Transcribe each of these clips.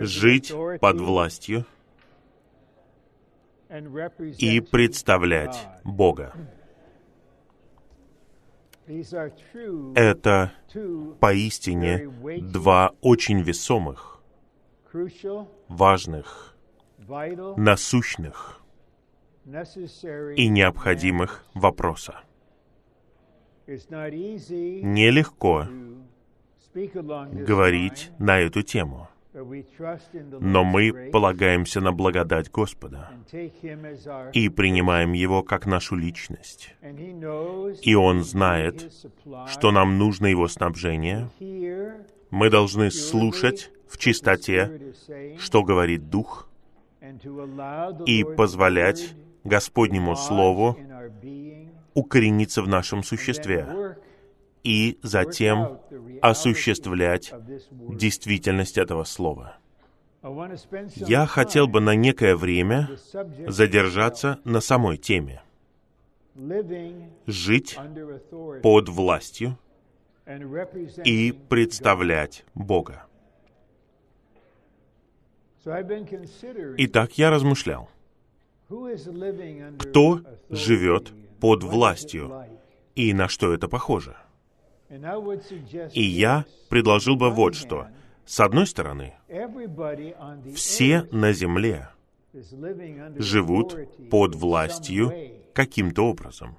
жить под властью и представлять Бога. Это поистине два очень весомых, важных, насущных и необходимых вопроса. Нелегко говорить на эту тему, но мы полагаемся на благодать Господа и принимаем Его как нашу личность. И Он знает, что нам нужно Его снабжение. Мы должны слушать в чистоте, что говорит Дух, и позволять Господнему Слову укорениться в нашем существе и затем осуществлять действительность этого слова. Я хотел бы на некое время задержаться на самой теме. Жить под властью и представлять Бога. Итак, я размышлял, кто живет под властью и на что это похоже. И я предложил бы вот что. С одной стороны, все на земле живут под властью каким-то образом.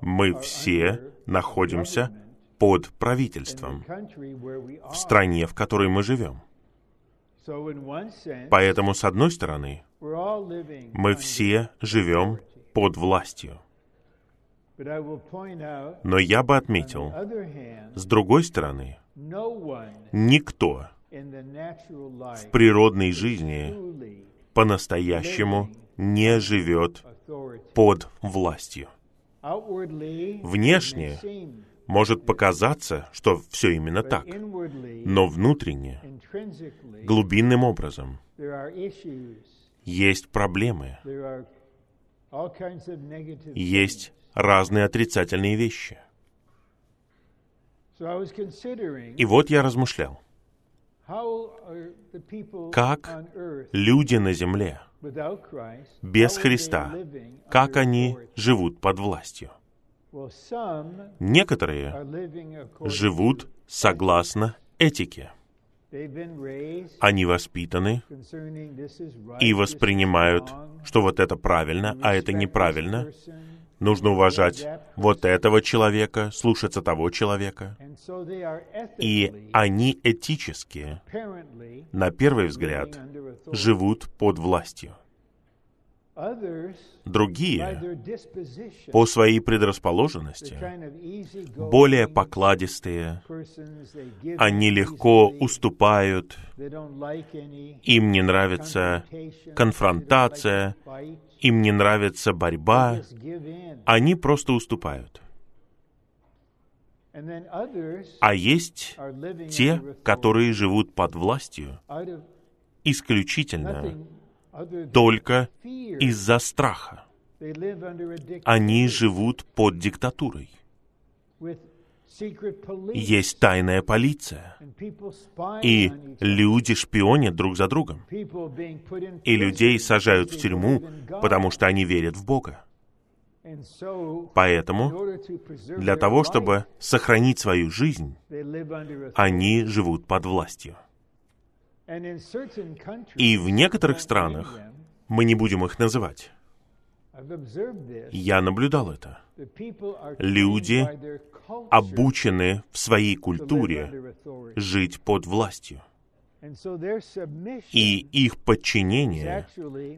Мы все находимся под правительством в стране, в которой мы живем. Поэтому, с одной стороны, мы все живем под властью. Но я бы отметил, с другой стороны, никто в природной жизни по-настоящему не живет под властью. Внешне может показаться, что все именно так, но внутренне, глубинным образом, есть проблемы, есть разные отрицательные вещи. И вот я размышлял, как люди на земле без Христа, как они живут под властью. Некоторые живут согласно этике. Они воспитаны и воспринимают, что вот это правильно, а это неправильно, Нужно уважать вот этого человека, слушаться того человека. И они этически, на первый взгляд, живут под властью. Другие, по своей предрасположенности, более покладистые, они легко уступают, им не нравится конфронтация, им не нравится борьба, они просто уступают. А есть те, которые живут под властью исключительно только из-за страха. Они живут под диктатурой. Есть тайная полиция, и люди шпионят друг за другом, и людей сажают в тюрьму, потому что они верят в Бога. Поэтому, для того, чтобы сохранить свою жизнь, они живут под властью. И в некоторых странах, мы не будем их называть, я наблюдал это. Люди обучены в своей культуре жить под властью. И их подчинение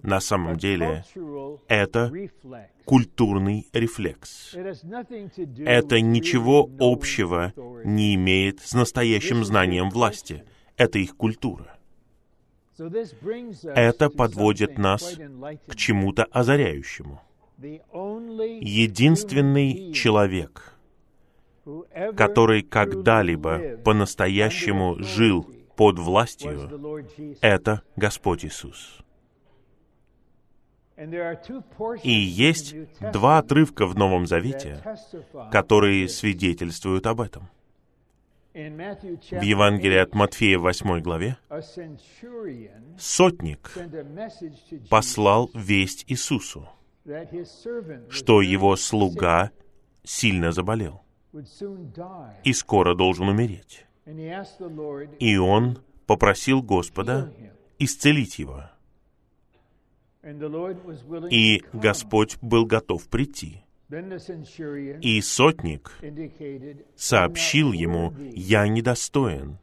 на самом деле это культурный рефлекс. Это ничего общего не имеет с настоящим знанием власти. Это их культура. Это подводит нас к чему-то озаряющему. Единственный человек, который когда-либо по-настоящему жил под властью, это Господь Иисус. И есть два отрывка в Новом Завете, которые свидетельствуют об этом. В Евангелии от Матфея в 8 главе сотник послал весть Иисусу, что его слуга сильно заболел и скоро должен умереть. И он попросил Господа исцелить его. И Господь был готов прийти. И сотник сообщил ему, «Я недостоин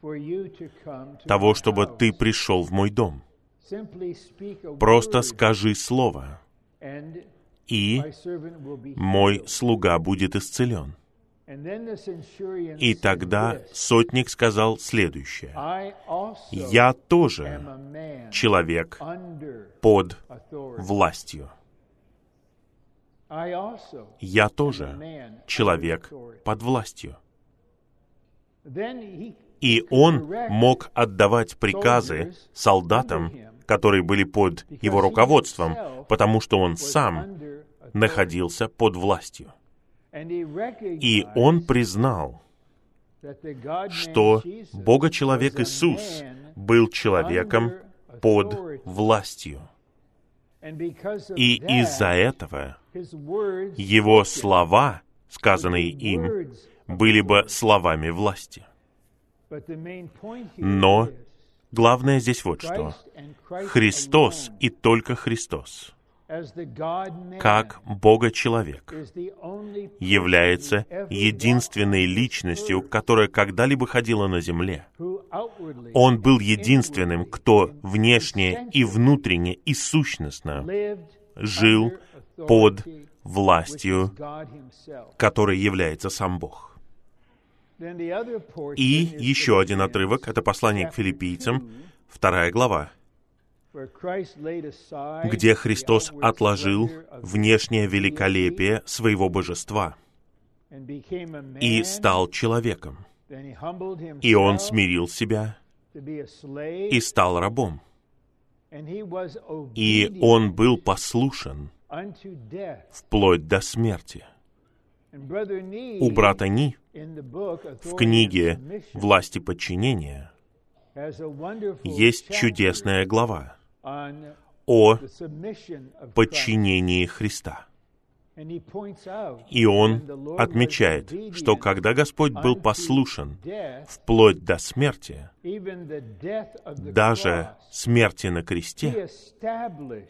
того, чтобы ты пришел в мой дом. Просто скажи слово, и мой слуга будет исцелен». И тогда сотник сказал следующее. «Я тоже человек под властью. Я тоже человек под властью». И он мог отдавать приказы солдатам, которые были под его руководством, потому что он сам находился под властью. И он признал, что Бога-человек Иисус был человеком под властью. И из-за этого его слова, сказанные им, были бы словами власти. Но главное здесь вот что. Христос и только Христос как Бога-человек, является единственной личностью, которая когда-либо ходила на земле. Он был единственным, кто внешне и внутренне и сущностно жил под властью, которой является сам Бог. И еще один отрывок, это послание к филиппийцам, вторая глава, где Христос отложил внешнее великолепие своего божества и стал человеком. И Он смирил себя и стал рабом. И Он был послушен вплоть до смерти. У брата Ни в книге «Власти подчинения» есть чудесная глава, о подчинении Христа. И он отмечает, что когда Господь был послушен вплоть до смерти, даже смерти на кресте,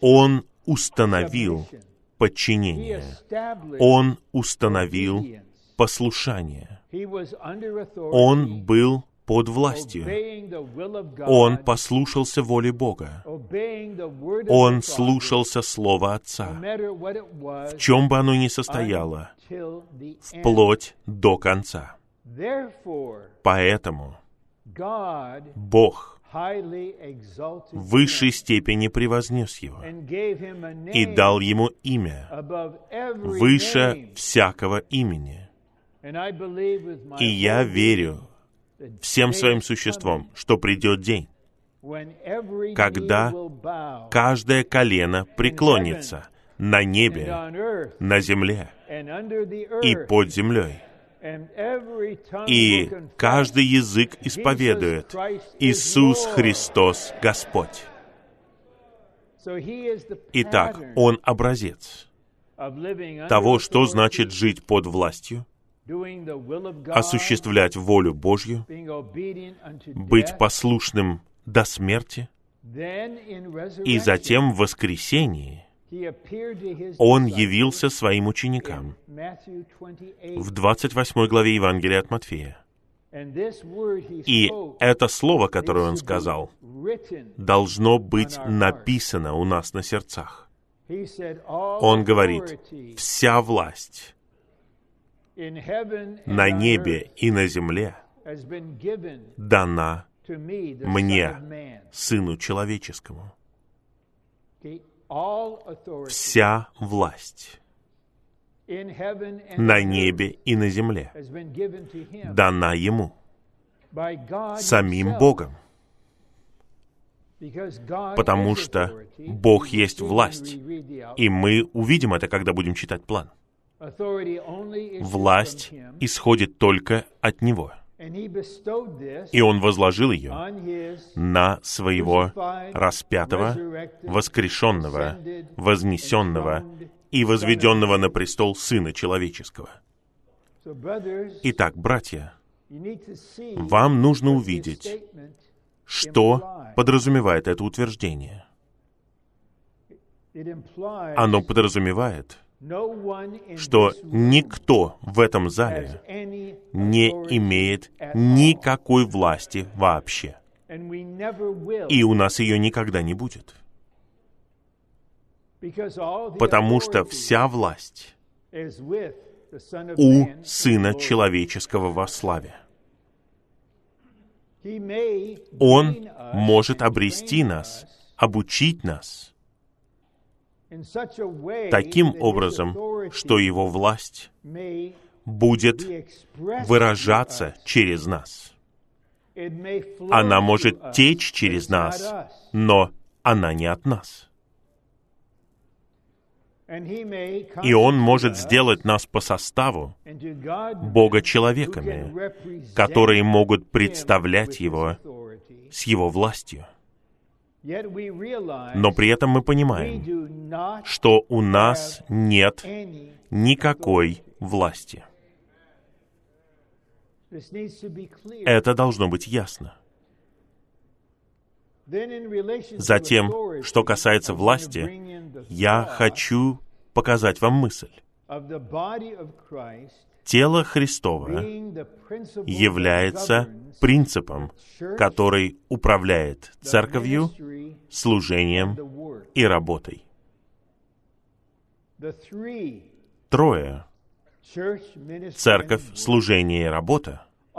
Он установил подчинение, Он установил послушание. Он был под властью. Он послушался воле Бога. Он слушался Слова Отца, в чем бы оно ни состояло, вплоть до конца. Поэтому Бог в высшей степени превознес его и дал ему имя выше всякого имени. И я верю всем своим существом, что придет день, когда каждое колено преклонится на небе, на земле и под землей. И каждый язык исповедует Иисус Христос Господь. Итак, Он образец того, что значит жить под властью, осуществлять волю Божью, быть послушным до смерти, и затем в воскресении Он явился своим ученикам в 28 главе Евангелия от Матфея. И это слово, которое Он сказал, должно быть написано у нас на сердцах. Он говорит, вся власть на небе и на земле дана мне, Сыну Человеческому. Вся власть на небе и на земле дана Ему, самим Богом, потому что Бог есть власть, и мы увидим это, когда будем читать план. Власть исходит только от Него. И Он возложил ее на своего распятого, воскрешенного, вознесенного и возведенного на престол Сына Человеческого. Итак, братья, вам нужно увидеть, что подразумевает это утверждение. Оно подразумевает, что никто в этом зале не имеет никакой власти вообще. И у нас ее никогда не будет. Потому что вся власть у Сына Человеческого во славе. Он может обрести нас, обучить нас таким образом, что Его власть будет выражаться через нас. Она может течь через нас, но она не от нас. И Он может сделать нас по составу Бога человеками, которые могут представлять Его с Его властью. Но при этом мы понимаем, что у нас нет никакой власти. Это должно быть ясно. Затем, что касается власти, я хочу показать вам мысль. Тело Христово является принципом, который управляет церковью, служением и работой. Трое — церковь, служение и работа —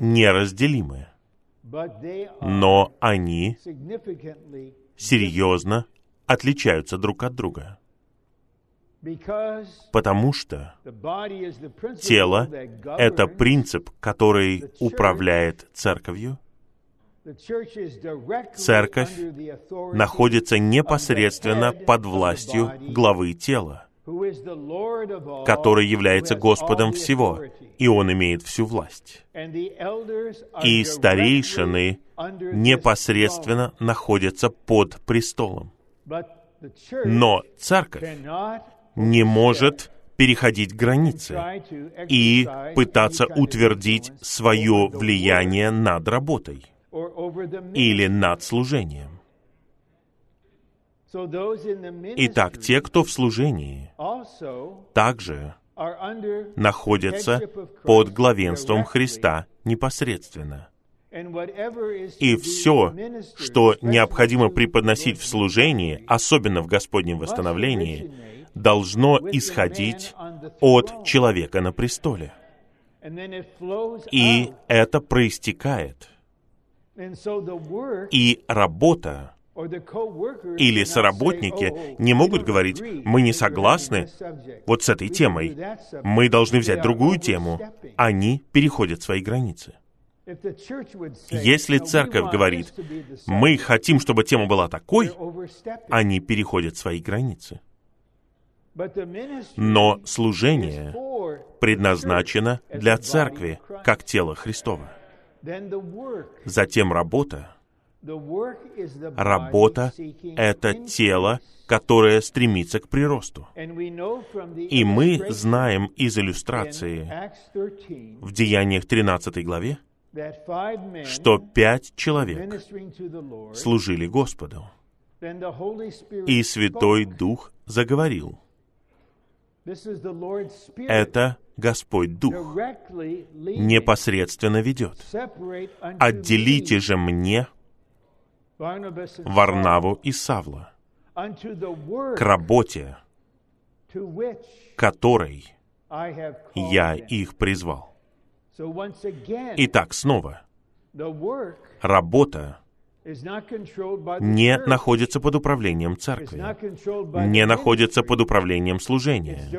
неразделимы, но они серьезно отличаются друг от друга. Потому что тело — это принцип, который управляет церковью. Церковь находится непосредственно под властью главы тела, который является Господом всего, и Он имеет всю власть. И старейшины непосредственно находятся под престолом. Но церковь не может переходить границы и пытаться утвердить свое влияние над работой или над служением. Итак, те, кто в служении, также находятся под главенством Христа непосредственно. И все, что необходимо преподносить в служении, особенно в Господнем восстановлении, должно исходить от человека на престоле. И это проистекает. И работа или соработники не могут говорить, мы не согласны вот с этой темой, мы должны взять другую тему. Они переходят свои границы. Если церковь говорит, мы хотим, чтобы тема была такой, они переходят свои границы. Но служение предназначено для церкви, как тело Христова. Затем работа. Работа — это тело, которое стремится к приросту. И мы знаем из иллюстрации в Деяниях 13 главе, что пять человек служили Господу. И Святой Дух заговорил. Это Господь Дух. Непосредственно ведет. Отделите же мне Варнаву и Савла к работе, которой я их призвал. Итак, снова, работа не находится под управлением церкви, не находится под управлением служения.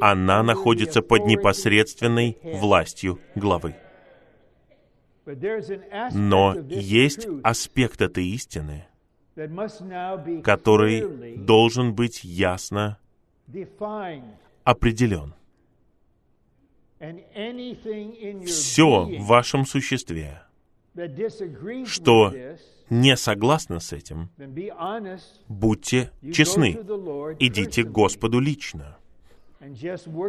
Она находится под непосредственной властью главы. Но есть аспект этой истины, который должен быть ясно определен. все в вашем существе, что не согласно с этим, будьте честны, идите к Господу лично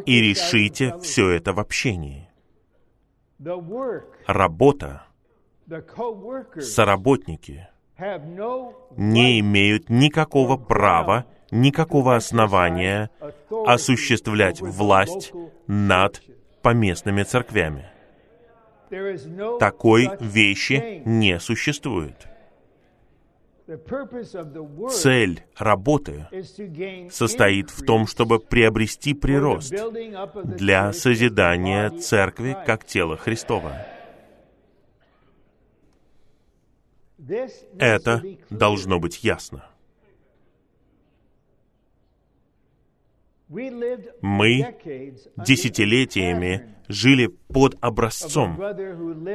и решите все это в общении. Работа, соработники не имеют никакого права, никакого основания осуществлять власть над поместными церквями. Такой вещи не существует. Цель работы состоит в том, чтобы приобрести прирост для созидания церкви как тела Христова. Это должно быть ясно. Мы десятилетиями жили под образцом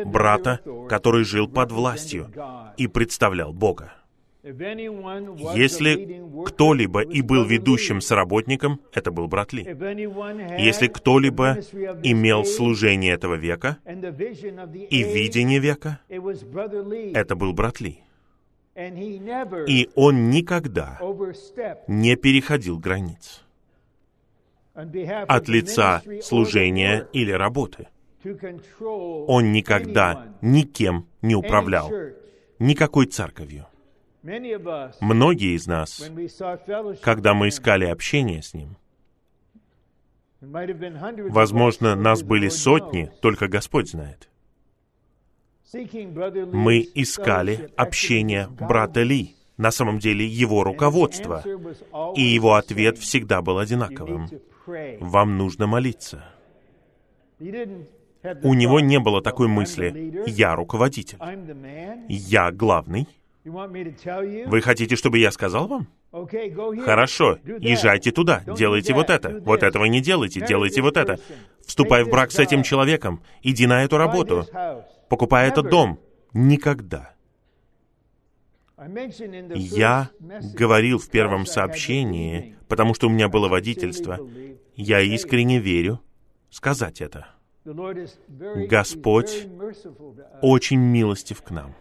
брата, который жил под властью и представлял Бога. Если кто-либо и был ведущим соработником, это был брат Ли. Если кто-либо имел служение этого века и видение века, это был брат Ли. И он никогда не переходил границ от лица служения или работы. Он никогда никем не управлял, никакой церковью. Многие из нас, когда мы искали общение с Ним, возможно, нас были сотни, только Господь знает. Мы искали общение брата Ли, на самом деле его руководство, и его ответ всегда был одинаковым. Вам нужно молиться. У него не было такой мысли «я руководитель», «я главный», вы хотите, чтобы я сказал вам? Хорошо, езжайте туда, делайте вот это. Вот этого не делайте, делайте вот это. Вступай в брак с этим человеком, иди на эту работу, покупай этот дом. Никогда. Я говорил в первом сообщении, потому что у меня было водительство. Я искренне верю сказать это. Господь очень милостив к нам.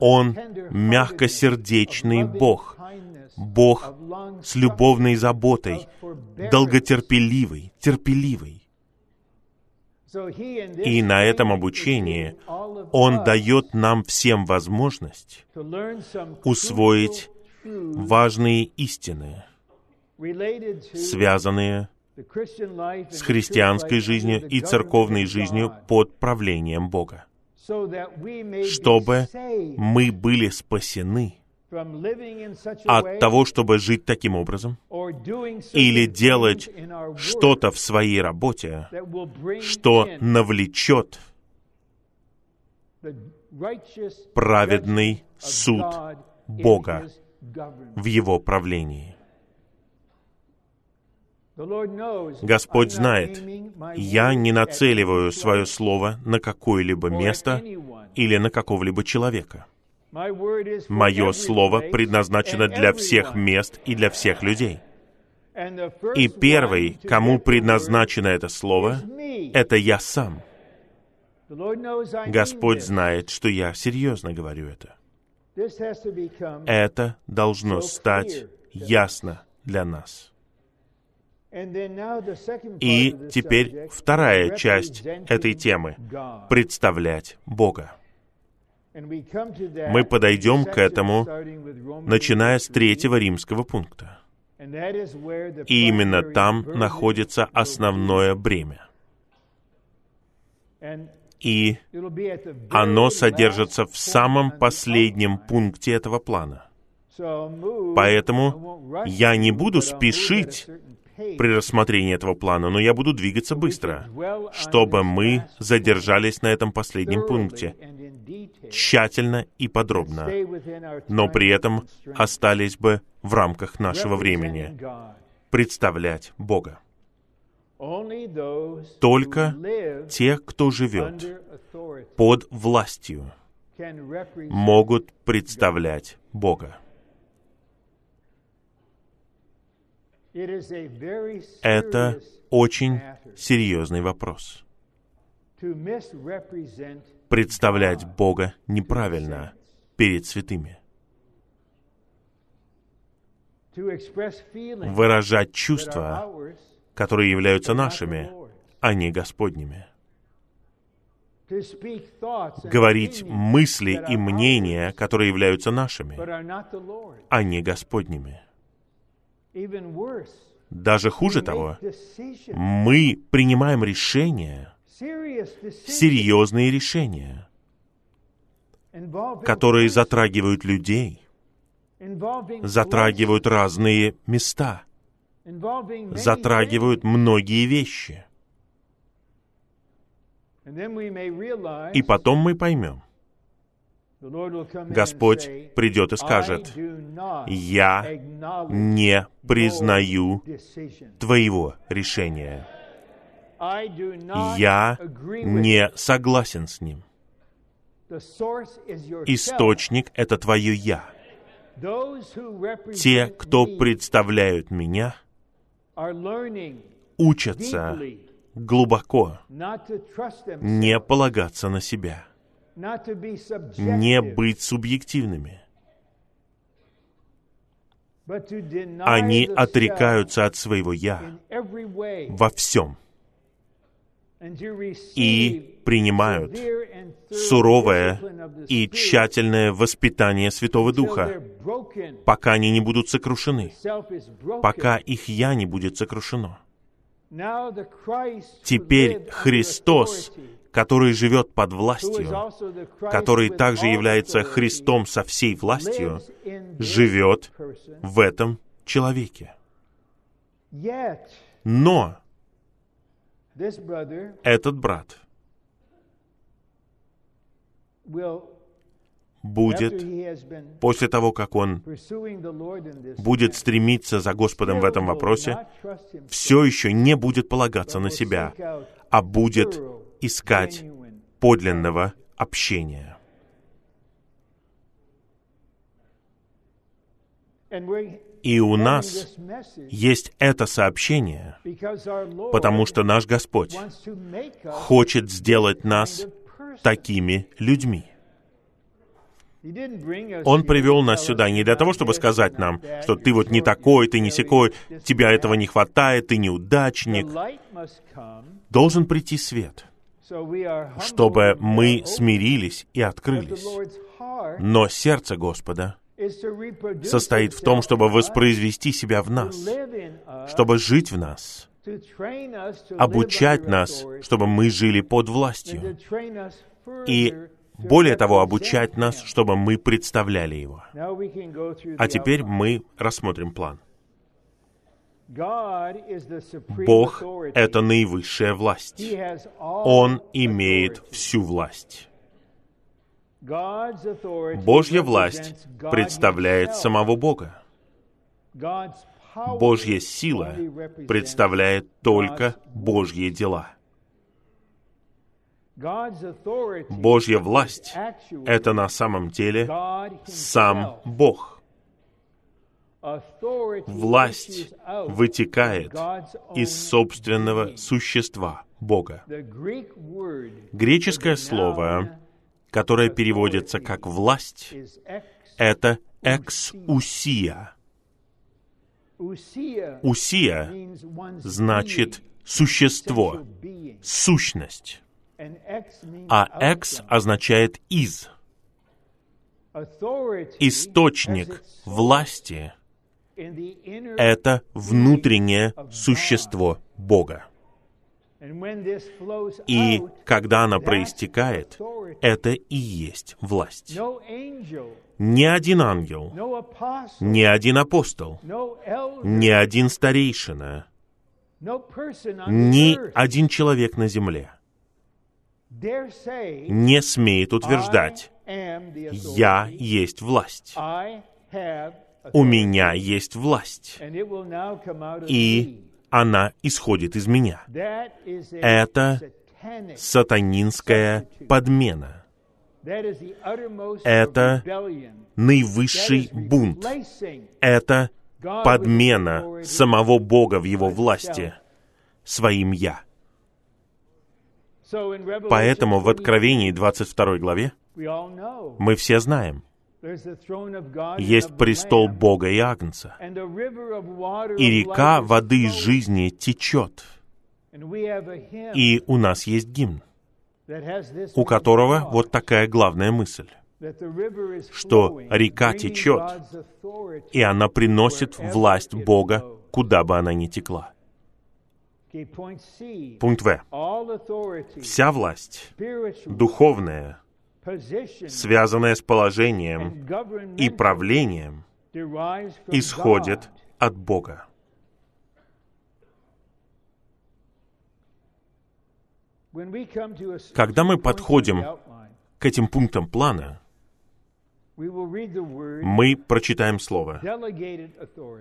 Он мягкосердечный Бог, Бог с любовной заботой, долготерпеливый, терпеливый. И на этом обучении Он дает нам всем возможность усвоить важные истины, связанные с христианской жизнью и церковной жизнью под правлением Бога. Чтобы мы были спасены от того, чтобы жить таким образом, или делать что-то в своей работе, что навлечет праведный суд Бога в Его правлении. Господь знает, я не нацеливаю свое слово на какое-либо место или на какого-либо человека. Мое слово предназначено для всех мест и для всех людей. И первый, кому предназначено это слово, это я сам. Господь знает, что я серьезно говорю это. Это должно стать ясно для нас. И теперь вторая часть этой темы — представлять Бога. Мы подойдем к этому, начиная с третьего римского пункта. И именно там находится основное бремя. И оно содержится в самом последнем пункте этого плана. Поэтому я не буду спешить при рассмотрении этого плана, но я буду двигаться быстро, чтобы мы задержались на этом последнем пункте, тщательно и подробно, но при этом остались бы в рамках нашего времени представлять Бога. Только те, кто живет под властью, могут представлять Бога. Это очень серьезный вопрос. Представлять Бога неправильно перед святыми. Выражать чувства, которые являются нашими, а не Господними. Говорить мысли и мнения, которые являются нашими, а не Господними. Даже хуже того, мы принимаем решения, серьезные решения, которые затрагивают людей, затрагивают разные места, затрагивают многие вещи. И потом мы поймем, Господь придет и скажет, «Я не признаю твоего решения. Я не согласен с ним. Источник — это твое «Я». Те, кто представляют меня, учатся глубоко не полагаться на себя, не быть субъективными. Они отрекаются от своего «я» во всем и принимают суровое и тщательное воспитание Святого Духа, пока они не будут сокрушены, пока их «я» не будет сокрушено. Теперь Христос, который живет под властью, который также является Христом со всей властью, живет в этом человеке. Но этот брат будет, после того, как он будет стремиться за Господом в этом вопросе, все еще не будет полагаться на себя, а будет искать подлинного общения. И у нас есть это сообщение, потому что наш Господь хочет сделать нас такими людьми. Он привел нас сюда не для того, чтобы сказать нам, что ты вот не такой, ты не секой, тебя этого не хватает, ты неудачник. Должен прийти свет, чтобы мы смирились и открылись. Но сердце Господа состоит в том, чтобы воспроизвести себя в нас, чтобы жить в нас, обучать нас, чтобы мы жили под властью, и более того, обучать нас, чтобы мы представляли Его. А теперь мы рассмотрим план. Бог — это наивысшая власть. Он имеет всю власть. Божья власть представляет самого Бога. Божья сила представляет только Божьи дела. Божья власть — это на самом деле сам Бог. Власть вытекает из собственного существа Бога. Греческое слово, которое переводится как «власть», это «эксусия». «Усия» значит «существо», «сущность» а «экс» означает «из». Источник власти — это внутреннее существо Бога. И когда она проистекает, это и есть власть. Ни один ангел, ни один апостол, ни один старейшина, ни один человек на земле — не смеет утверждать, «Я есть власть». У меня есть власть. И она исходит из меня. Это сатанинская подмена. Это наивысший бунт. Это подмена самого Бога в Его власти своим «я». Поэтому в Откровении 22 главе мы все знаем, есть престол Бога и Агнца, и река воды жизни течет. И у нас есть гимн, у которого вот такая главная мысль что река течет, и она приносит власть Бога, куда бы она ни текла. Пункт В. Вся власть, духовная, связанная с положением и правлением, исходит от Бога. Когда мы подходим к этим пунктам плана, мы прочитаем слово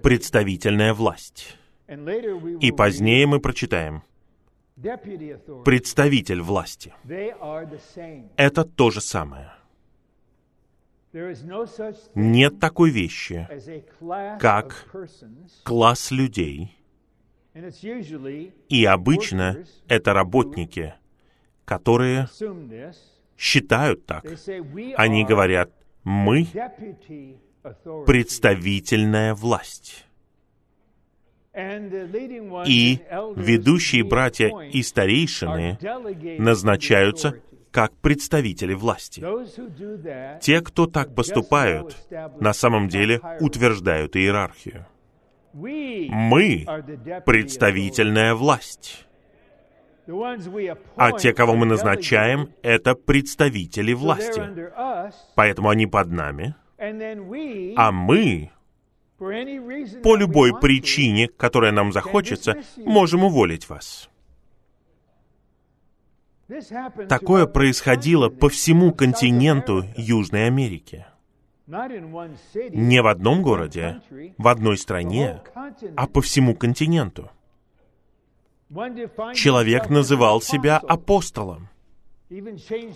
«представительная власть». И позднее мы прочитаем «представитель власти». Это то же самое. Нет такой вещи, как класс людей, и обычно это работники, которые считают так. Они говорят, мы представительная власть. И ведущие братья и старейшины назначаются как представители власти. Те, кто так поступают, на самом деле утверждают иерархию. Мы представительная власть. А те, кого мы назначаем, это представители власти. Поэтому они под нами. А мы по любой причине, которая нам захочется, можем уволить вас. Такое происходило по всему континенту Южной Америки. Не в одном городе, в одной стране, а по всему континенту человек называл себя апостолом.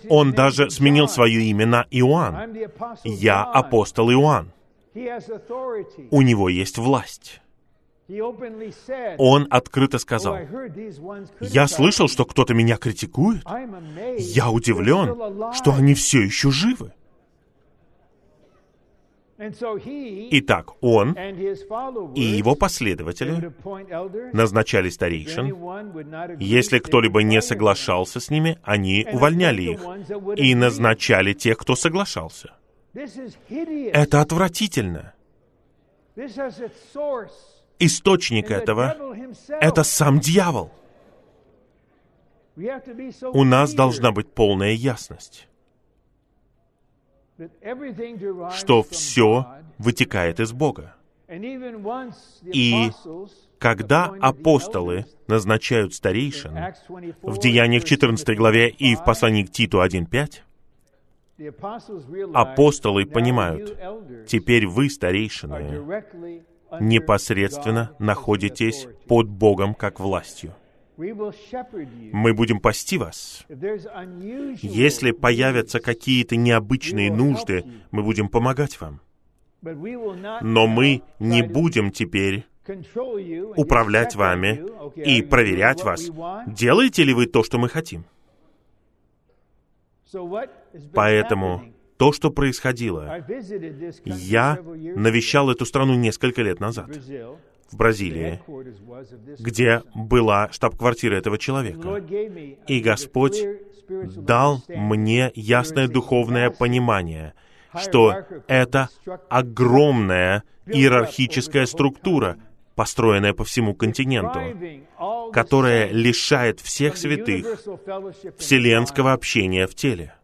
Он даже сменил свое имя на Иоанн. «Я апостол Иоанн». У него есть власть. Он открыто сказал, «Я слышал, что кто-то меня критикует. Я удивлен, что они все еще живы». Итак, он и его последователи назначали старейшин. Если кто-либо не соглашался с ними, они увольняли их и назначали тех, кто соглашался. Это отвратительно. Источник этого — это сам дьявол. У нас должна быть полная ясность что все вытекает из Бога. И когда апостолы назначают старейшин в Деяниях 14 главе и в послании к Титу 1.5, апостолы понимают, теперь вы, старейшины, непосредственно находитесь под Богом как властью. Мы будем пасти вас. Если появятся какие-то необычные нужды, мы будем помогать вам. Но мы не будем теперь управлять вами и проверять вас, делаете ли вы то, что мы хотим. Поэтому то, что происходило, я навещал эту страну несколько лет назад. В Бразилии, где была штаб-квартира этого человека. И Господь дал мне ясное духовное понимание, что это огромная иерархическая структура, построенная по всему континенту, которая лишает всех святых вселенского общения в теле.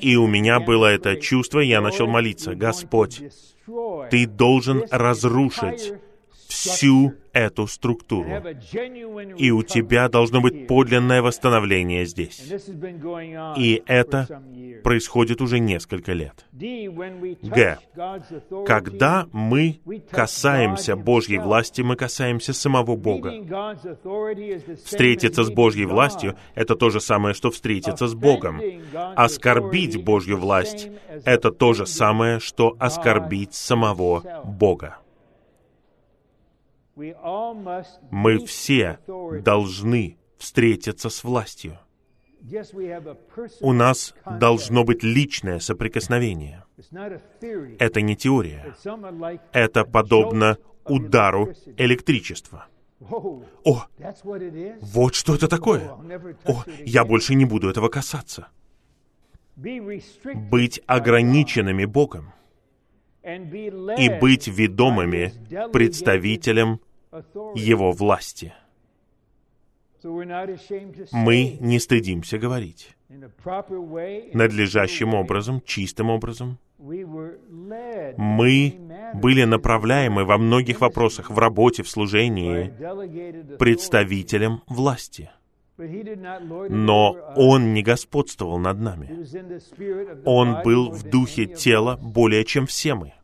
И у меня было это чувство, и я начал молиться, «Господь, ты должен разрушить всю эту структуру. И у тебя должно быть подлинное восстановление здесь. И это происходит уже несколько лет. Г. Когда мы касаемся Божьей власти, мы касаемся самого Бога. Встретиться с Божьей властью — это то же самое, что встретиться с Богом. Оскорбить Божью власть — это то же самое, что оскорбить самого Бога. Мы все должны встретиться с властью. У нас должно быть личное соприкосновение. Это не теория. Это подобно удару электричества. О, вот что это такое. О, я больше не буду этого касаться. Быть ограниченными Богом и быть ведомыми представителем Его власти. Мы не стыдимся говорить. Надлежащим образом, чистым образом. Мы были направляемы во многих вопросах, в работе, в служении, представителем власти. Но Он не господствовал над нами. Он был в духе тела более, чем все мы.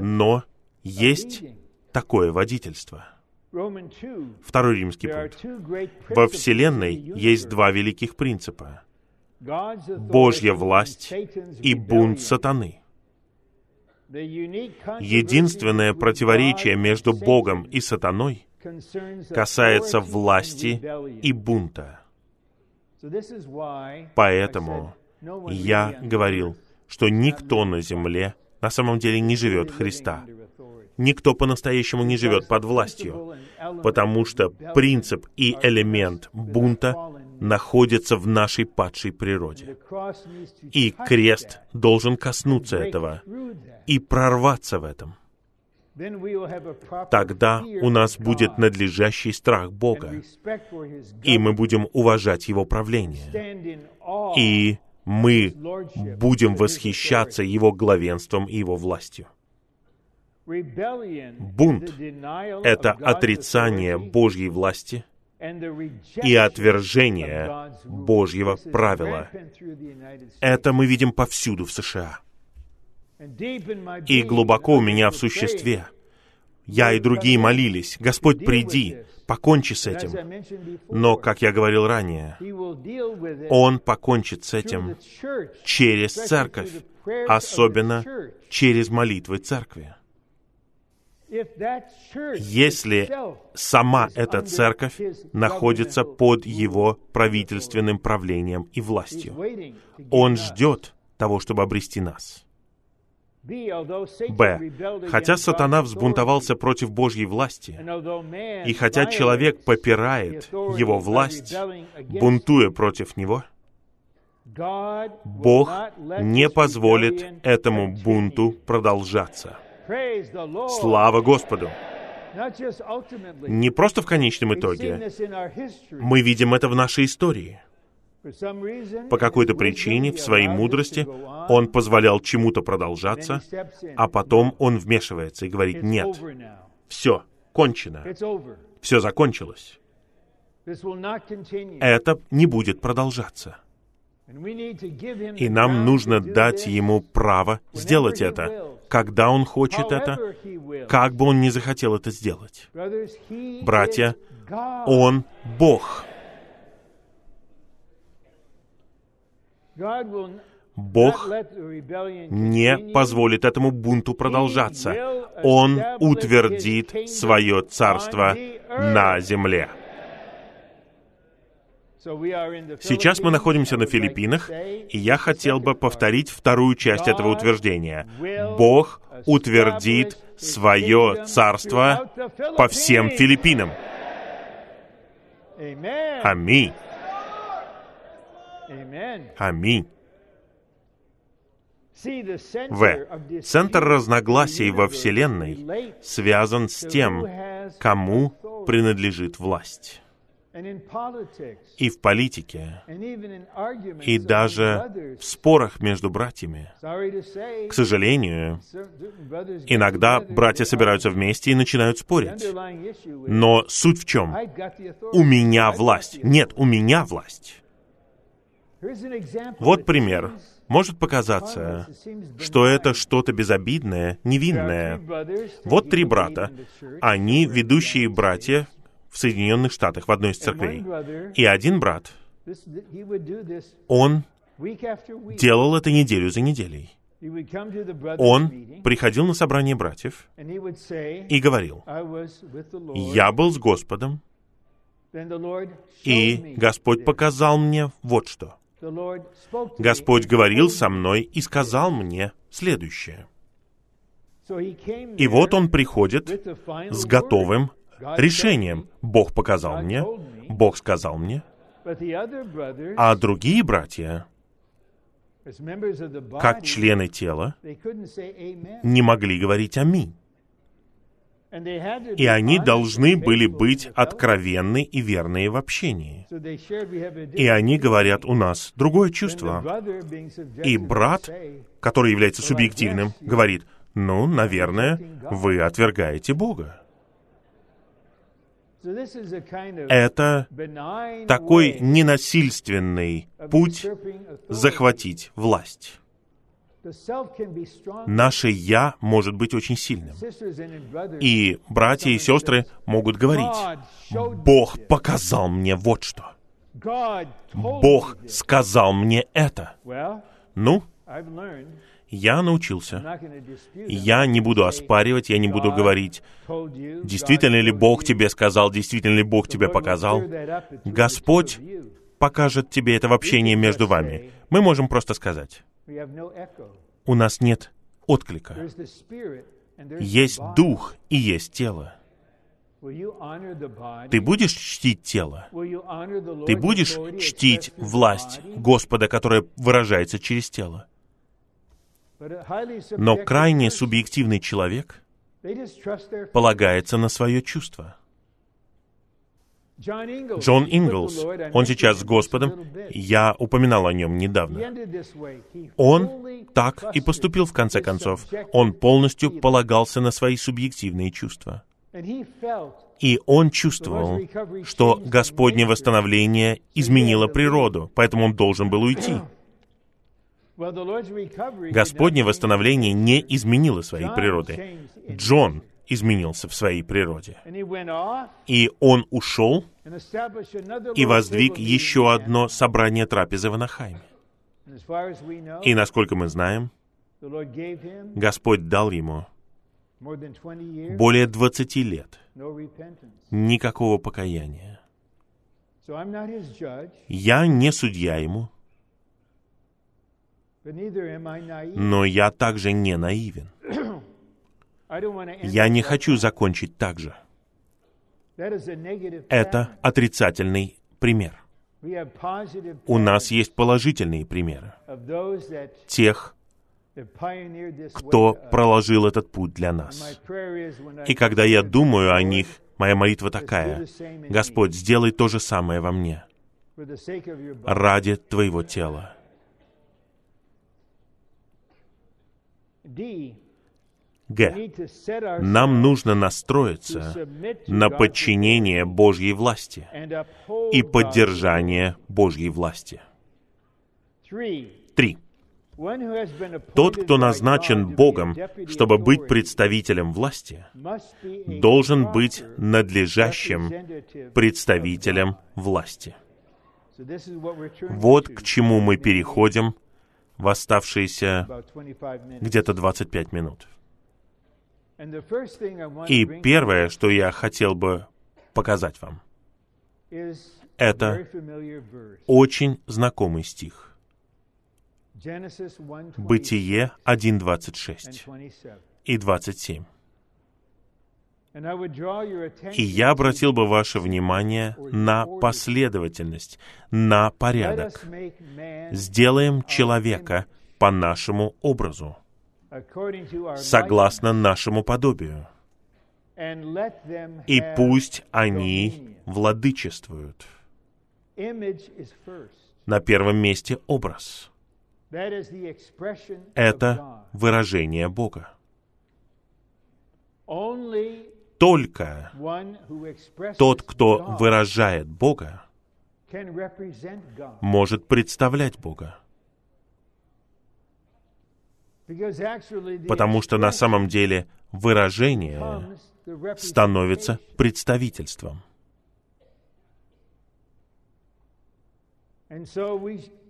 Но есть такое водительство. Второй римский пункт. Во Вселенной есть два великих принципа. Божья власть и бунт сатаны. Единственное противоречие между Богом и сатаной касается власти и бунта. Поэтому я говорил, что никто на земле на самом деле не живет Христа. Никто по-настоящему не живет под властью, потому что принцип и элемент бунта находятся в нашей падшей природе. И крест должен коснуться этого и прорваться в этом. Тогда у нас будет надлежащий страх Бога, и мы будем уважать Его правление, и мы будем восхищаться Его главенством и Его властью. Бунт — это отрицание Божьей власти и отвержение Божьего правила. Это мы видим повсюду в США. И глубоко у меня в существе. Я и другие молились, «Господь, приди, покончи с этим». Но, как я говорил ранее, Он покончит с этим через церковь, особенно через молитвы церкви. Если сама эта церковь находится под его правительственным правлением и властью, он ждет того, чтобы обрести нас. Б. Хотя сатана взбунтовался против Божьей власти, и хотя человек попирает его власть, бунтуя против него, Бог не позволит этому бунту продолжаться. Слава Господу! Не просто в конечном итоге. Мы видим это в нашей истории — по какой-то причине, в своей мудрости, он позволял чему-то продолжаться, а потом он вмешивается и говорит, нет, все, кончено, все закончилось. Это не будет продолжаться. И нам нужно дать ему право сделать это, когда он хочет это, как бы он ни захотел это сделать. Братья, он Бог. Бог не позволит этому бунту продолжаться. Он утвердит свое царство на земле. Сейчас мы находимся на Филиппинах, и я хотел бы повторить вторую часть этого утверждения. Бог утвердит свое царство по всем Филиппинам. Аминь. Аминь. В. Центр разногласий во Вселенной связан с тем, кому принадлежит власть. И в политике, и даже в спорах между братьями. К сожалению, иногда братья собираются вместе и начинают спорить. Но суть в чем? У меня власть. Нет, у меня власть. Вот пример. Может показаться, что это что-то безобидное, невинное. Вот три брата. Они ведущие братья в Соединенных Штатах, в одной из церквей. И один брат, он делал это неделю за неделей. Он приходил на собрание братьев и говорил, «Я был с Господом, и Господь показал мне вот что. Господь говорил со мной и сказал мне следующее. И вот он приходит с готовым решением. Бог показал мне, Бог сказал мне, а другие братья, как члены тела, не могли говорить «Аминь». И они должны были быть откровенны и верные в общении. И они говорят, у нас другое чувство. И брат, который является субъективным, говорит, ну, наверное, вы отвергаете Бога. Это такой ненасильственный путь захватить власть. Наше «я» может быть очень сильным. И братья и сестры могут говорить, «Бог показал мне вот что». Бог сказал мне это. Ну, я научился. Я не буду оспаривать, я не буду говорить, действительно ли Бог тебе сказал, действительно ли Бог тебе показал. Господь покажет тебе это в общении между вами. Мы можем просто сказать, у нас нет отклика. Есть дух и есть тело. Ты будешь чтить тело? Ты будешь чтить власть Господа, которая выражается через тело? Но крайне субъективный человек полагается на свое чувство. Джон Инглс, он сейчас с Господом, я упоминал о нем недавно. Он так и поступил в конце концов. Он полностью полагался на свои субъективные чувства. И он чувствовал, что Господне восстановление изменило природу, поэтому он должен был уйти. Господне восстановление не изменило своей природы. Джон изменился в своей природе. И он ушел и воздвиг еще одно собрание трапезы в Анахайме. И насколько мы знаем, Господь дал ему более 20 лет никакого покаяния. Я не судья ему, но я также не наивен. Я не хочу закончить так же. Это отрицательный пример. У нас есть положительные примеры тех, кто проложил этот путь для нас. И когда я думаю о них, моя молитва такая, «Господь, сделай то же самое во мне ради Твоего тела». Г. Нам нужно настроиться на подчинение Божьей власти и поддержание Божьей власти. Три. Тот, кто назначен Богом, чтобы быть представителем власти, должен быть надлежащим представителем власти. Вот к чему мы переходим в оставшиеся где-то 25 минут. И первое, что я хотел бы показать вам, это очень знакомый стих. Бытие 1.26 и 27. И я обратил бы ваше внимание на последовательность, на порядок. Сделаем человека по нашему образу, согласно нашему подобию. И пусть они владычествуют. На первом месте образ. Это выражение Бога только тот, кто выражает Бога, может представлять Бога. Потому что на самом деле выражение становится представительством.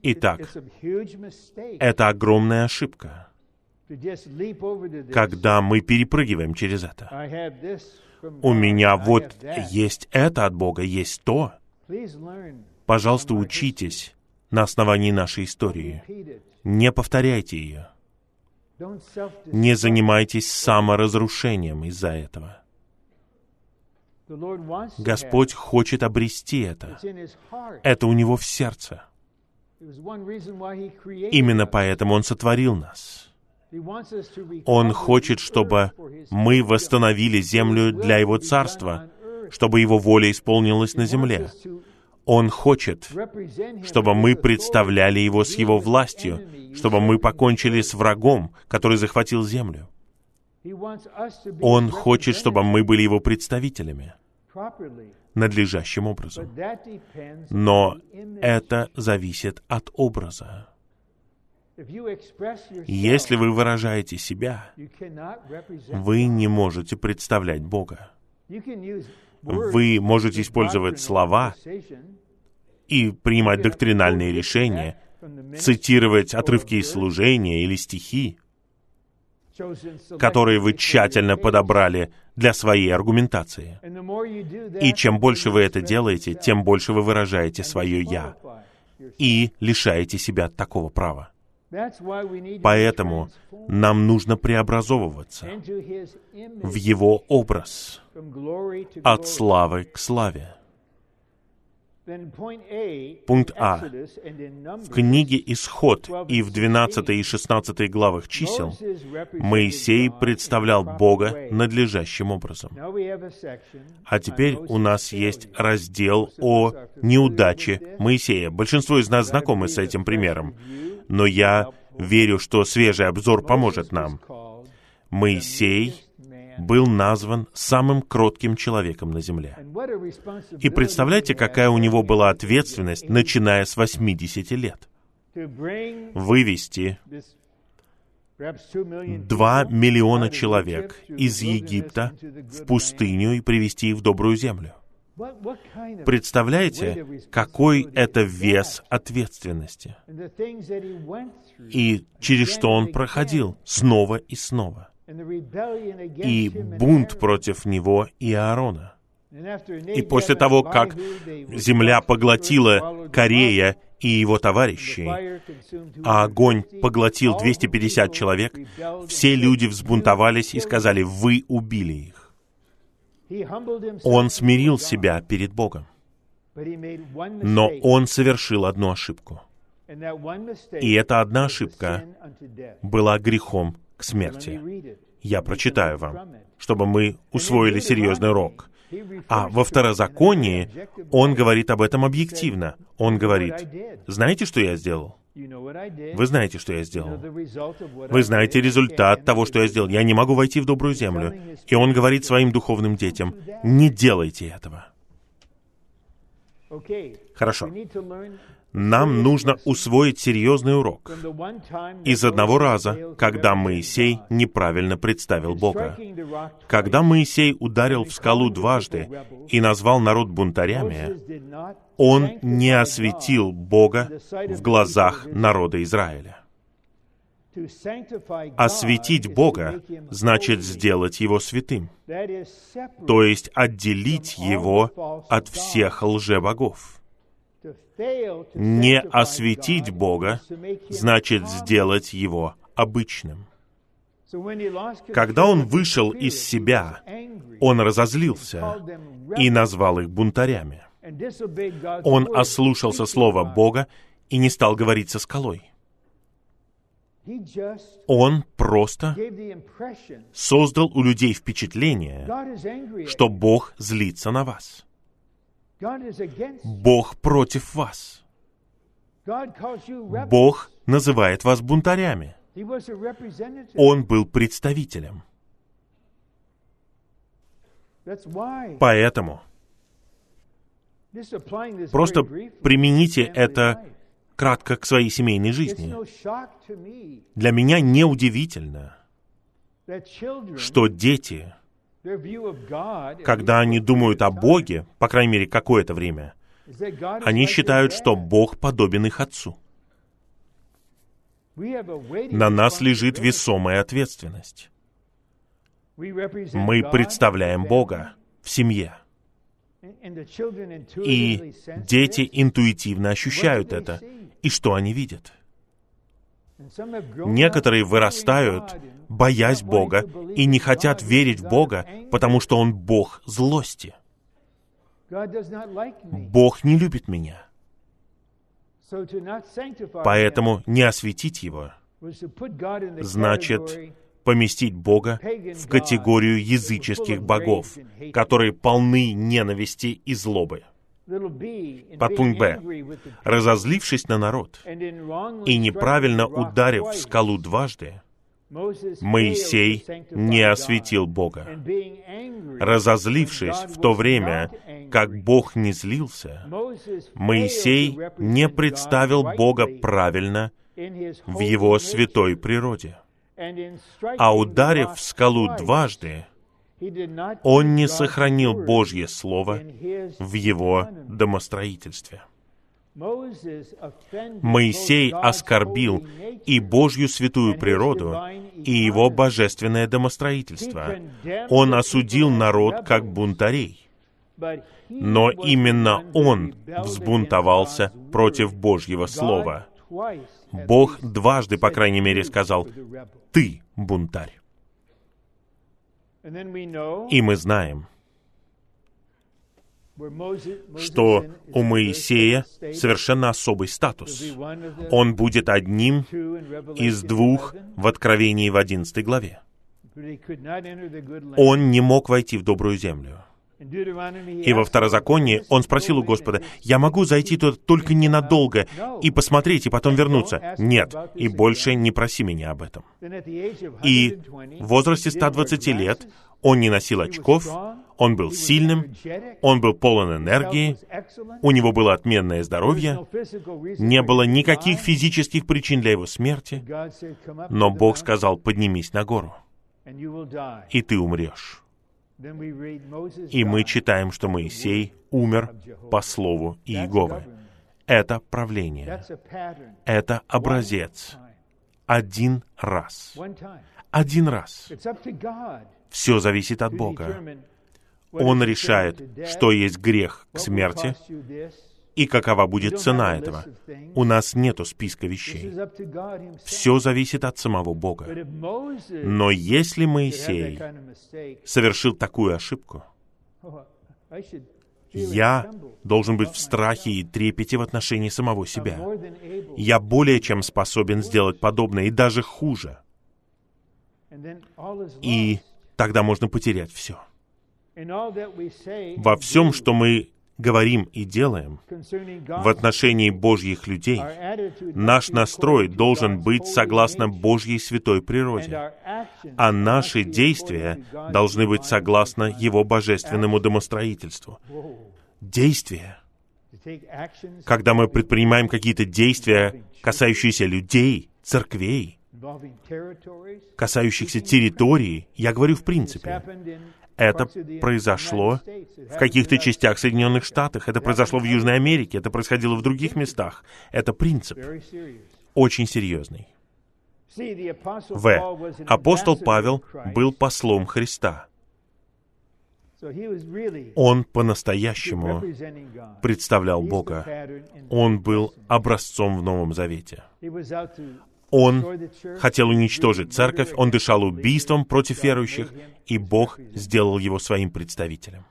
Итак, это огромная ошибка когда мы перепрыгиваем через это. У меня вот есть это от Бога, есть то. Пожалуйста, учитесь на основании нашей истории. Не повторяйте ее. Не занимайтесь саморазрушением из-за этого. Господь хочет обрести это. Это у Него в сердце. Именно поэтому Он сотворил нас. Он хочет, чтобы мы восстановили землю для Его Царства, чтобы Его воля исполнилась на земле. Он хочет, чтобы мы представляли Его с Его властью, чтобы мы покончили с врагом, который захватил землю. Он хочет, чтобы мы были Его представителями надлежащим образом. Но это зависит от образа. Если вы выражаете себя, вы не можете представлять Бога. Вы можете использовать слова и принимать доктринальные решения, цитировать отрывки из служения или стихи, которые вы тщательно подобрали для своей аргументации. И чем больше вы это делаете, тем больше вы выражаете свое «я» и лишаете себя такого права. Поэтому нам нужно преобразовываться в Его образ от славы к славе. Пункт А. В книге «Исход» и в 12 и 16 главах чисел Моисей представлял Бога надлежащим образом. А теперь у нас есть раздел о неудаче Моисея. Большинство из нас знакомы с этим примером, но я верю, что свежий обзор поможет нам. Моисей был назван самым кротким человеком на земле. И представляете, какая у него была ответственность, начиная с 80 лет? Вывести 2 миллиона человек из Египта в пустыню и привести их в добрую землю. Представляете, какой это вес ответственности? И через что он проходил снова и снова и бунт против него и Аарона. И после того, как земля поглотила Корея и его товарищей, а огонь поглотил 250 человек, все люди взбунтовались и сказали, «Вы убили их». Он смирил себя перед Богом. Но он совершил одну ошибку. И эта одна ошибка была грехом к смерти. Я прочитаю вам, чтобы мы усвоили серьезный урок. А во второзаконии он говорит об этом объективно. Он говорит, знаете, что я сделал? Вы знаете, что я сделал. Вы знаете результат того, что я сделал. Я не могу войти в добрую землю. И он говорит своим духовным детям, не делайте этого. Хорошо нам нужно усвоить серьезный урок из одного раза, когда Моисей неправильно представил Бога. Когда Моисей ударил в скалу дважды и назвал народ бунтарями, он не осветил Бога в глазах народа Израиля. Осветить Бога значит сделать Его святым, то есть отделить Его от всех лжебогов. Не осветить Бога значит сделать Его обычным. Когда он вышел из себя, он разозлился и назвал их бунтарями. Он ослушался слова Бога и не стал говорить со скалой. Он просто создал у людей впечатление, что Бог злится на вас. Бог против вас. Бог называет вас бунтарями. Он был представителем. Поэтому просто примените это кратко к своей семейной жизни. Для меня неудивительно, что дети когда они думают о Боге, по крайней мере, какое-то время, они считают, что Бог подобен их отцу. На нас лежит весомая ответственность. Мы представляем Бога в семье. И дети интуитивно ощущают это. И что они видят? Некоторые вырастают, боясь Бога, и не хотят верить в Бога, потому что Он Бог злости. Бог не любит меня. Поэтому не осветить Его значит поместить Бога в категорию языческих богов, которые полны ненависти и злобы. Подпункт Б. Разозлившись на народ и неправильно ударив в скалу дважды, Моисей не осветил Бога. Разозлившись в то время, как Бог не злился, Моисей не представил Бога правильно в его святой природе. А ударив в скалу дважды, он не сохранил Божье Слово в его домостроительстве. Моисей оскорбил и Божью святую природу, и его божественное домостроительство. Он осудил народ как бунтарей. Но именно он взбунтовался против Божьего Слова. Бог дважды, по крайней мере, сказал, «Ты бунтарь». И мы знаем, что у Моисея совершенно особый статус. Он будет одним из двух в Откровении в 11 главе. Он не мог войти в добрую землю. И во второзаконии он спросил у Господа, «Я могу зайти туда только ненадолго и посмотреть, и потом вернуться?» «Нет, и больше не проси меня об этом». И в возрасте 120 лет он не носил очков, он был сильным, он был полон энергии, у него было отменное здоровье, не было никаких физических причин для его смерти, но Бог сказал, поднимись на гору, и ты умрешь. И мы читаем, что Моисей умер по слову Иеговы. Это правление. Это образец. Один раз. Один раз. Все зависит от Бога. Он решает, что есть грех к смерти, и какова будет цена этого. У нас нету списка вещей. Все зависит от самого Бога. Но если Моисей совершил такую ошибку, я должен быть в страхе и трепете в отношении самого себя. Я более чем способен сделать подобное, и даже хуже. И тогда можно потерять все. Во всем, что мы говорим и делаем в отношении Божьих людей, наш настрой должен быть согласно Божьей святой природе, а наши действия должны быть согласно Его божественному домостроительству. Действия. Когда мы предпринимаем какие-то действия, касающиеся людей, церквей, касающихся территории, я говорю в принципе, это произошло в каких-то частях Соединенных Штатов, это произошло в Южной Америке, это происходило в других местах. Это принцип очень серьезный. В. Апостол Павел был послом Христа. Он по-настоящему представлял Бога. Он был образцом в Новом Завете. Он хотел уничтожить церковь, он дышал убийством против верующих, и Бог сделал его своим представителем.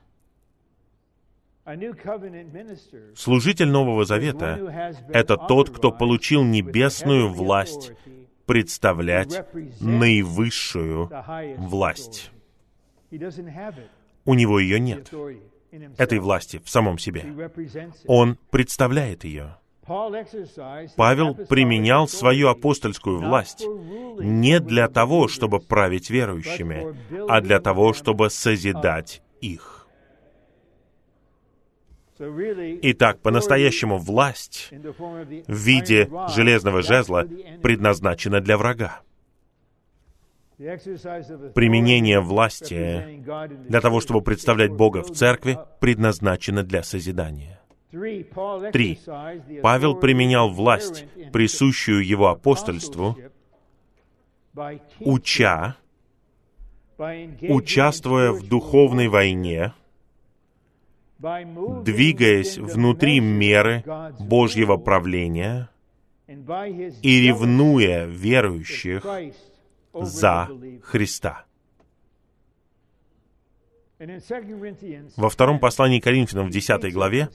Служитель Нового Завета — это тот, кто получил небесную власть представлять наивысшую власть. У него ее нет, этой власти в самом себе. Он представляет ее. Павел применял свою апостольскую власть не для того, чтобы править верующими, а для того, чтобы созидать их. Итак, по-настоящему власть в виде железного жезла предназначена для врага. Применение власти для того, чтобы представлять Бога в церкви, предназначено для созидания. Три. Павел применял власть, присущую его апостольству, уча, участвуя в духовной войне, двигаясь внутри меры Божьего правления и ревнуя верующих за Христа. Во втором послании Коринфянам в 10 главе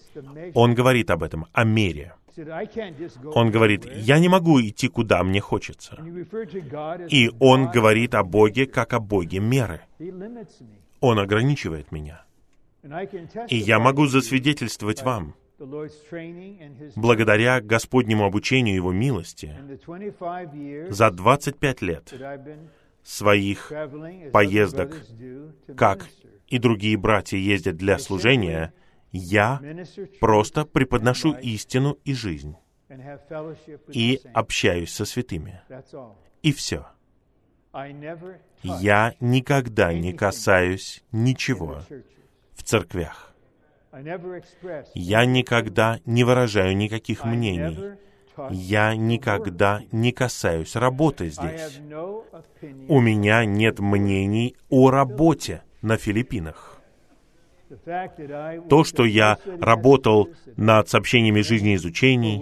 он говорит об этом, о мере. Он говорит, я не могу идти, куда мне хочется. И он говорит о Боге, как о Боге меры. Он ограничивает меня. И я могу засвидетельствовать вам, благодаря Господнему обучению Его милости, за 25 лет своих поездок, как и другие братья ездят для служения, я просто преподношу истину и жизнь и общаюсь со святыми. И все. Я никогда не касаюсь ничего в церквях. Я никогда не выражаю никаких мнений. Я никогда не касаюсь работы здесь. У меня нет мнений о работе на Филиппинах. То, что я работал над сообщениями жизни и изучений,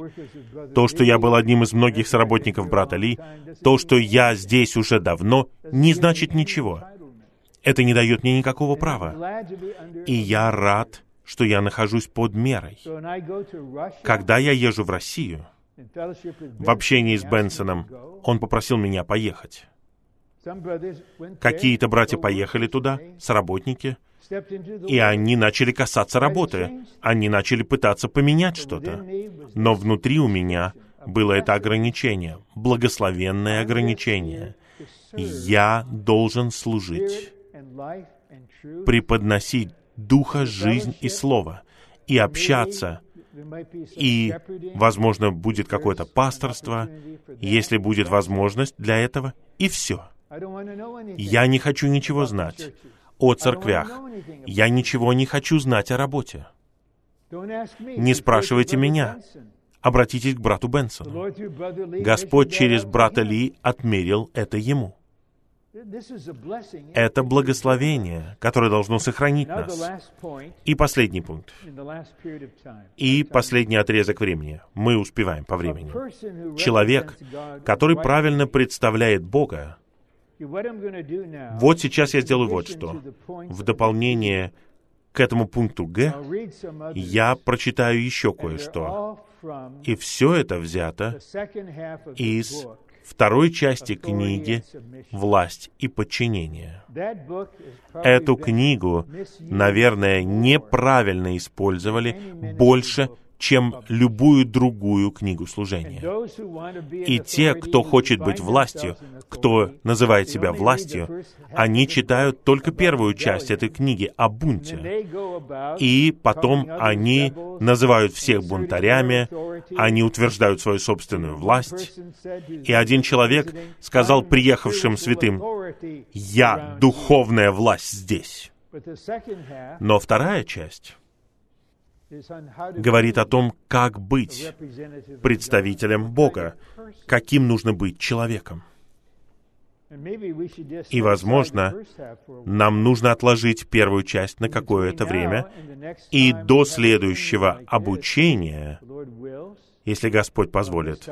то, что я был одним из многих соработников брата Ли, то, что я здесь уже давно, не значит ничего. Это не дает мне никакого права. И я рад, что я нахожусь под мерой. Когда я езжу в Россию, в общении с Бенсоном, он попросил меня поехать. Какие-то братья поехали туда, сработники, и они начали касаться работы. Они начали пытаться поменять что-то. Но внутри у меня было это ограничение, благословенное ограничение. Я должен служить, преподносить Духа, жизнь и Слово, и общаться, и, возможно, будет какое-то пасторство, если будет возможность для этого, и все. Я не хочу ничего знать о церквях. Я ничего не хочу знать о работе. Не спрашивайте меня. Обратитесь к брату Бенсону. Господь через брата Ли отмерил это ему. Это благословение, которое должно сохранить нас. И последний пункт. И последний отрезок времени. Мы успеваем по времени. Человек, который правильно представляет Бога, вот сейчас я сделаю вот что. В дополнение к этому пункту Г я прочитаю еще кое-что. И все это взято из второй части книги «Власть и подчинение». Эту книгу, наверное, неправильно использовали больше чем любую другую книгу служения. И те, кто хочет быть властью, кто называет себя властью, они читают только первую часть этой книги о бунте. И потом они называют всех бунтарями, они утверждают свою собственную власть. И один человек сказал приехавшим святым, «Я духовная власть здесь». Но вторая часть говорит о том, как быть представителем Бога, каким нужно быть человеком. И, возможно, нам нужно отложить первую часть на какое-то время, и до следующего обучения если Господь позволит,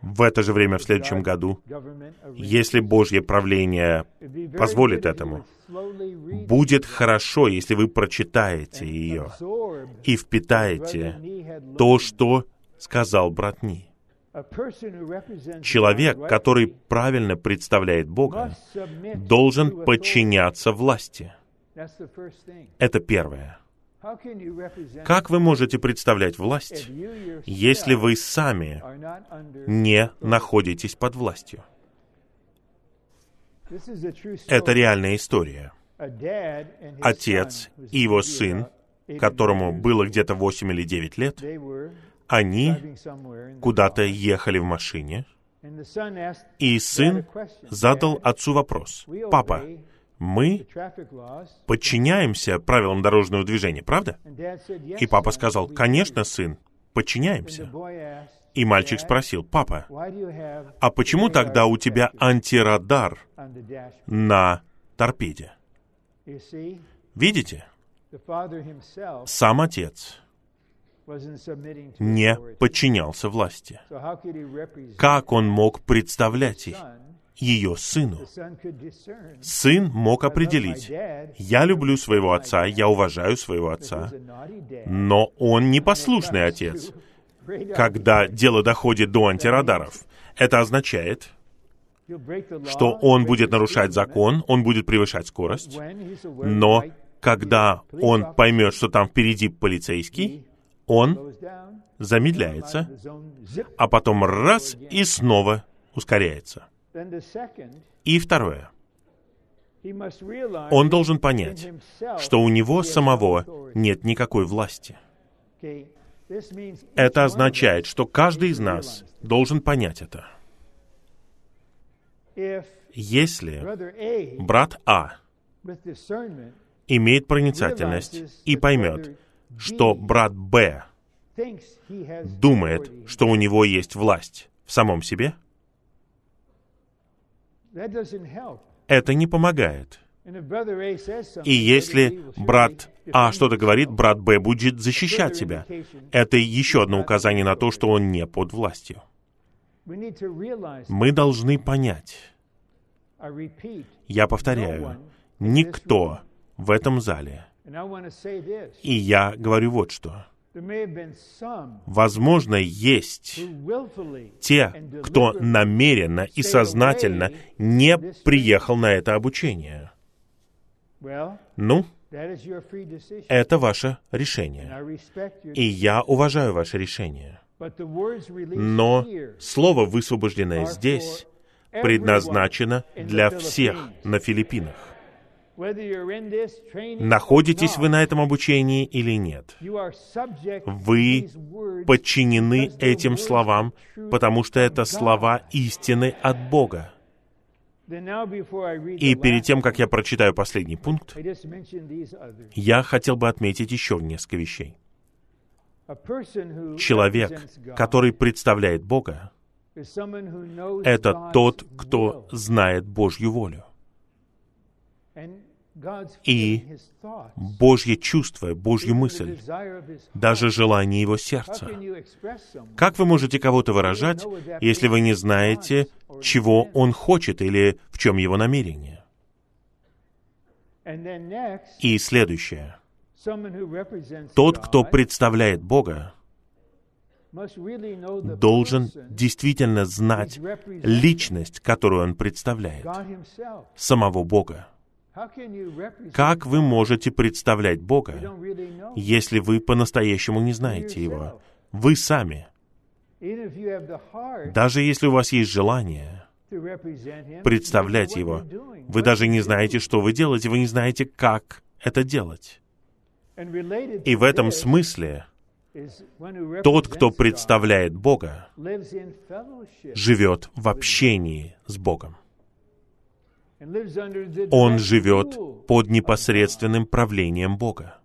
в это же время в следующем году, если Божье правление позволит этому, будет хорошо, если вы прочитаете ее и впитаете то, что сказал брат Ни. Человек, который правильно представляет Бога, должен подчиняться власти. Это первое. Как вы можете представлять власть, если вы сами не находитесь под властью? Это реальная история. Отец и его сын, которому было где-то 8 или 9 лет, они куда-то ехали в машине, и сын задал отцу вопрос. «Папа, Мы подчиняемся правилам дорожного движения, правда? И папа сказал, конечно, сын, подчиняемся. И мальчик спросил, папа, а почему тогда у тебя антирадар на торпеде? Видите? Сам отец не подчинялся власти. Как он мог представлять их? Ее сыну. Сын мог определить, я люблю своего отца, я уважаю своего отца, но он непослушный отец. Когда дело доходит до антирадаров, это означает, что он будет нарушать закон, он будет превышать скорость, но когда он поймет, что там впереди полицейский, он замедляется, а потом раз и снова ускоряется. И второе. Он должен понять, что у него самого нет никакой власти. Это означает, что каждый из нас должен понять это. Если брат А имеет проницательность и поймет, что брат Б думает, что у него есть власть в самом себе, это не помогает. И если брат А что-то говорит, брат Б будет защищать себя. Это еще одно указание на то, что он не под властью. Мы должны понять, я повторяю, никто в этом зале, и я говорю вот что, Возможно, есть те, кто намеренно и сознательно не приехал на это обучение. Ну, это ваше решение. И я уважаю ваше решение. Но слово, высвобожденное здесь, предназначено для всех на Филиппинах. Находитесь вы на этом обучении или нет? Вы подчинены этим словам, потому что это слова истины от Бога. И перед тем, как я прочитаю последний пункт, я хотел бы отметить еще несколько вещей. Человек, который представляет Бога, это тот, кто знает Божью волю и Божье чувство, Божью мысль, даже желание его сердца. Как вы можете кого-то выражать, если вы не знаете, чего он хочет или в чем его намерение? И следующее. Тот, кто представляет Бога, должен действительно знать личность, которую он представляет, самого Бога. Как вы можете представлять Бога, если вы по-настоящему не знаете Его? Вы сами. Даже если у вас есть желание представлять Его, вы даже не знаете, что вы делаете, вы не знаете, как это делать. И в этом смысле тот, кто представляет Бога, живет в общении с Богом. Он живет под непосредственным правлением Бога.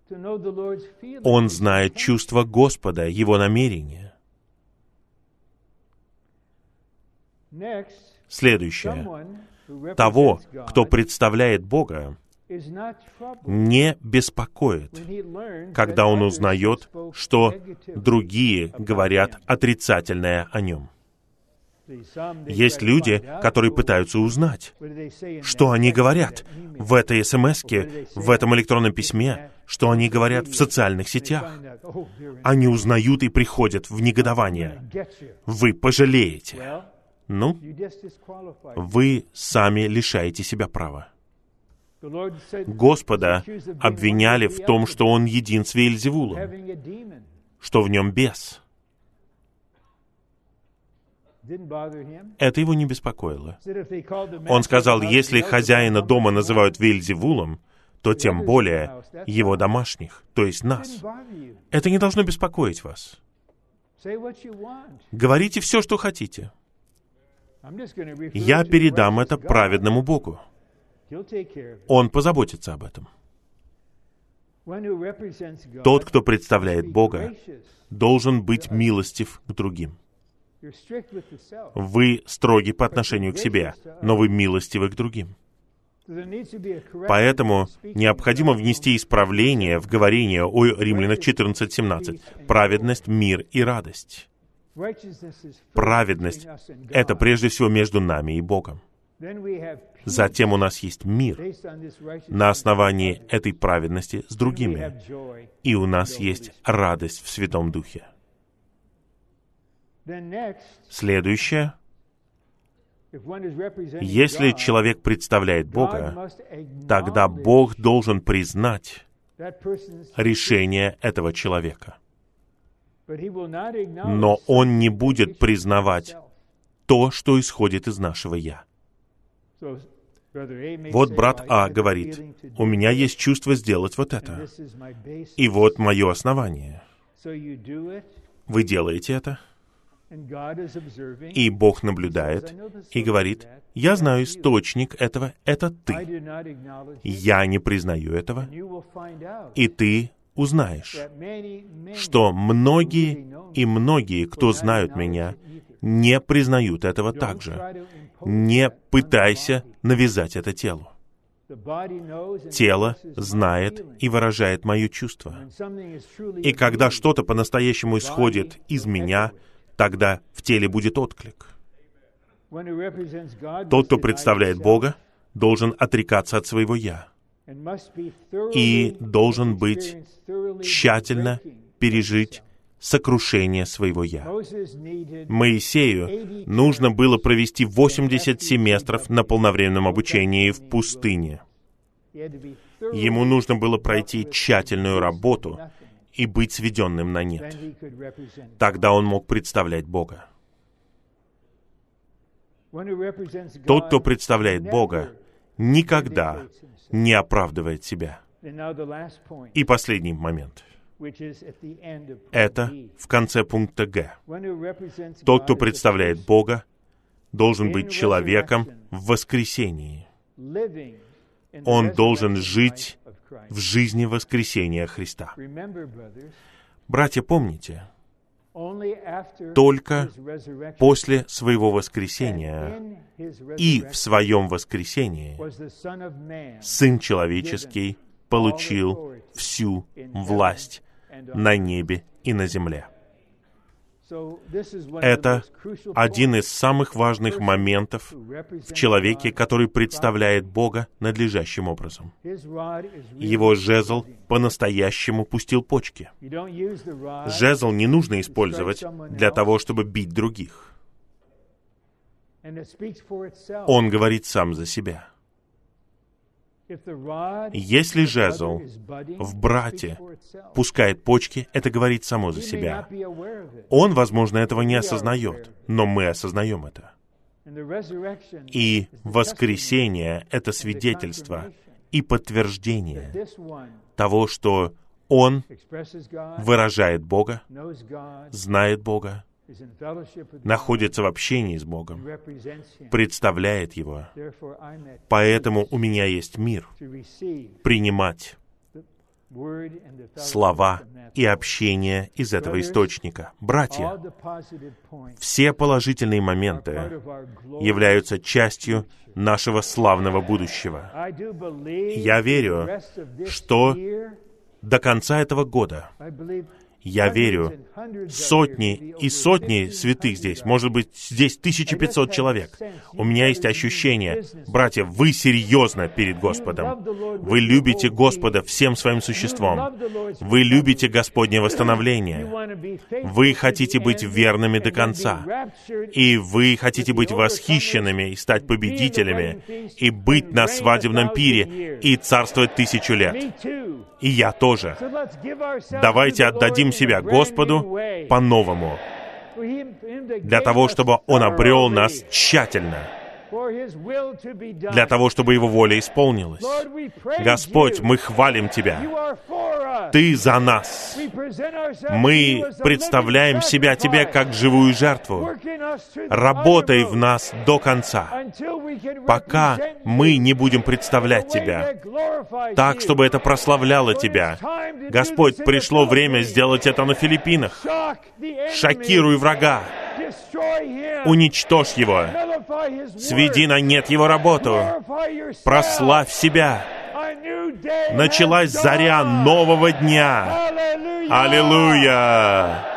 Он знает чувство Господа, Его намерения. Следующее. Того, кто представляет Бога, не беспокоит, когда он узнает, что другие говорят отрицательное о нем. Есть люди, которые пытаются узнать, что они говорят в этой смс в этом электронном письме, что они говорят в социальных сетях. Они узнают и приходят в негодование. Вы пожалеете. Ну, вы сами лишаете себя права. Господа обвиняли в том, что Он един с Вельзевулом, что в нем бес. Это его не беспокоило. Он сказал, если хозяина дома называют Вельзевулом, то тем более его домашних, то есть нас. Это не должно беспокоить вас. Говорите все, что хотите. Я передам это праведному Богу. Он позаботится об этом. Тот, кто представляет Бога, должен быть милостив к другим. Вы строги по отношению к себе, но вы милостивы к другим. Поэтому необходимо внести исправление в говорение о Римлянах 14.17. Праведность, мир и радость. Праведность — это прежде всего между нами и Богом. Затем у нас есть мир на основании этой праведности с другими. И у нас есть радость в Святом Духе. Следующее. Если человек представляет Бога, тогда Бог должен признать решение этого человека. Но он не будет признавать то, что исходит из нашего «я». Вот брат А говорит, у меня есть чувство сделать вот это. И вот мое основание. Вы делаете это, и Бог наблюдает и говорит, я знаю источник этого, это ты. Я не признаю этого, и ты узнаешь, что многие и многие, кто знают меня, не признают этого также. Не пытайся навязать это телу. Тело знает и выражает мое чувство. И когда что-то по-настоящему исходит из меня, тогда в теле будет отклик. Тот, кто представляет Бога, должен отрекаться от своего «я» и должен быть тщательно пережить сокрушение своего «я». Моисею нужно было провести 80 семестров на полновременном обучении в пустыне. Ему нужно было пройти тщательную работу и быть сведенным на нет. Тогда он мог представлять Бога. Тот, кто представляет Бога, никогда не оправдывает себя. И последний момент — это в конце пункта Г. Тот, кто представляет Бога, должен быть человеком в воскресении. Он должен жить в жизни воскресения Христа. Братья, помните, только после своего воскресения и в своем воскресении Сын Человеческий получил всю власть на небе и на земле. Это один из самых важных моментов в человеке, который представляет Бога надлежащим образом. Его жезл по-настоящему пустил почки. Жезл не нужно использовать для того, чтобы бить других. Он говорит сам за себя. Если жезл в брате пускает почки, это говорит само за себя. Он, возможно, этого не осознает, но мы осознаем это. И воскресение — это свидетельство и подтверждение того, что он выражает Бога, знает Бога, находится в общении с Богом, представляет Его. Поэтому у меня есть мир принимать слова и общение из этого источника. Братья, все положительные моменты являются частью нашего славного будущего. Я верю, что до конца этого года я верю, сотни и сотни святых здесь, может быть, здесь 1500 человек. У меня есть ощущение, братья, вы серьезно перед Господом. Вы любите Господа всем своим существом. Вы любите Господнее восстановление. Вы хотите быть верными до конца. И вы хотите быть восхищенными и стать победителями, и быть на свадебном пире, и царствовать тысячу лет. И я тоже. Давайте отдадим себя Господу по-новому, для того, чтобы Он обрел нас тщательно, для того, чтобы Его воля исполнилась. Господь, мы хвалим Тебя. Ты за нас. Мы представляем себя Тебе как живую жертву. Работай в нас до конца, пока мы не будем представлять Тебя, так, чтобы это прославляло Тебя. Господь, пришло время сделать это на Филиппинах. Шокируй врага. Уничтожь его. Сведи на нет его работу. Прославь себя. Началась заря нового дня. Аллилуйя!